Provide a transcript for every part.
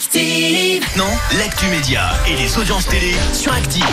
Active. Non, l'actu média et les audiences télé sur Active.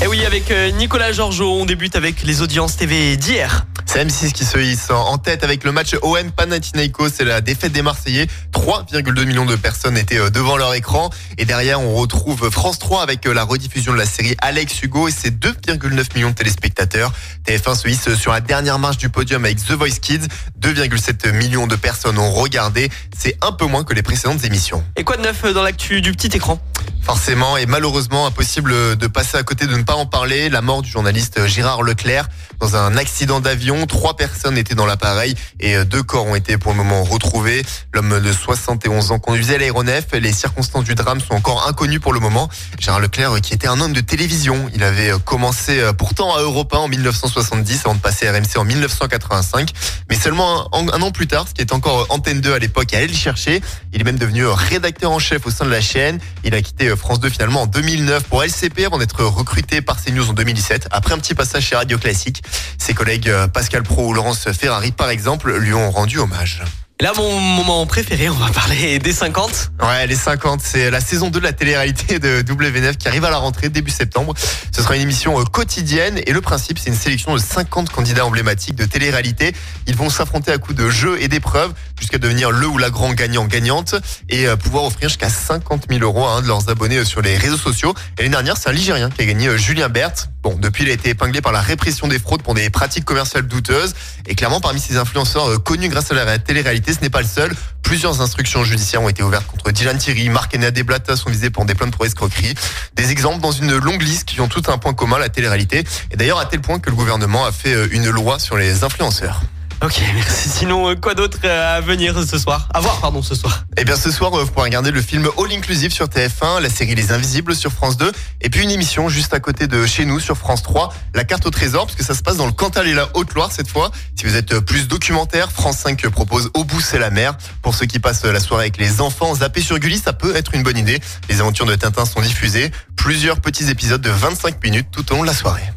Et Eh oui, avec euh, Nicolas Georgeot, on débute avec les audiences TV d'hier. C'est M6 qui se hisse en tête avec le match OM Panathinaikos. C'est la défaite des Marseillais. 3,2 millions de personnes étaient euh, devant leur écran. Et derrière, on retrouve France 3 avec euh, la rediffusion de la série Alex Hugo et ses 2,9 millions de téléspectateurs. TF1 se hisse sur la dernière marche du podium avec The Voice Kids. 2,7 millions de personnes ont regardé. C'est un peu moins que les précédentes émissions. Et quoi de neuf dans l'actu du petit écran Forcément et malheureusement impossible de passer à côté de ne pas en parler. La mort du journaliste Gérard Leclerc dans un accident d'avion. Trois personnes étaient dans l'appareil et deux corps ont été pour le moment retrouvés. L'homme de 71 ans conduisait l'aéronef. Les circonstances du drame sont encore inconnues pour le moment. Gérard Leclerc qui était un homme de télévision. Il avait commencé pourtant à Europe 1 en 1970 avant de passer à RMC en 1985. Mais seulement un, an plus tard, ce qui est encore Antenne 2 à l'époque, allait le chercher. Il est même devenu rédacteur en chef au sein de la chaîne. Il a quitté France 2 finalement en 2009 pour LCP avant d'être recruté par CNews en 2017. Après un petit passage chez Radio Classique, ses collègues Pascal Pro ou Laurence Ferrari par exemple lui ont rendu hommage. Là, mon moment préféré, on va parler des 50. Ouais, les 50, c'est la saison 2 de la télé-réalité de W9 qui arrive à la rentrée début septembre. Ce sera une émission quotidienne et le principe, c'est une sélection de 50 candidats emblématiques de télé-réalité. Ils vont s'affronter à coups de jeux et d'épreuves jusqu'à devenir le ou la grand gagnant-gagnante et pouvoir offrir jusqu'à 50 000 euros à un de leurs abonnés sur les réseaux sociaux. Et l'année dernière, c'est un Ligérien qui a gagné Julien Berthe. Bon, depuis, il a été épinglé par la répression des fraudes pour des pratiques commerciales douteuses. Et clairement, parmi ces influenceurs connus grâce à la télé-réalité, ce n'est pas le seul. Plusieurs instructions judiciaires ont été ouvertes contre Dylan Thierry, Marc et Nadé Blata sont visés pour des plaintes pour escroquerie. Des exemples dans une longue liste qui ont tout un point commun, la télé-réalité. Et d'ailleurs, à tel point que le gouvernement a fait une loi sur les influenceurs. Ok, merci. Sinon, quoi d'autre à venir ce soir? À voir, pardon, ce soir. Eh bien, ce soir, vous pourrez regarder le film All Inclusive sur TF1, la série Les Invisibles sur France 2, et puis une émission juste à côté de chez nous sur France 3, La carte au trésor, parce que ça se passe dans le Cantal et la Haute-Loire cette fois. Si vous êtes plus documentaire, France 5 propose Au bout c'est la mer. Pour ceux qui passent la soirée avec les enfants, zapper sur Gulli, ça peut être une bonne idée. Les aventures de Tintin sont diffusées. Plusieurs petits épisodes de 25 minutes tout au long de la soirée.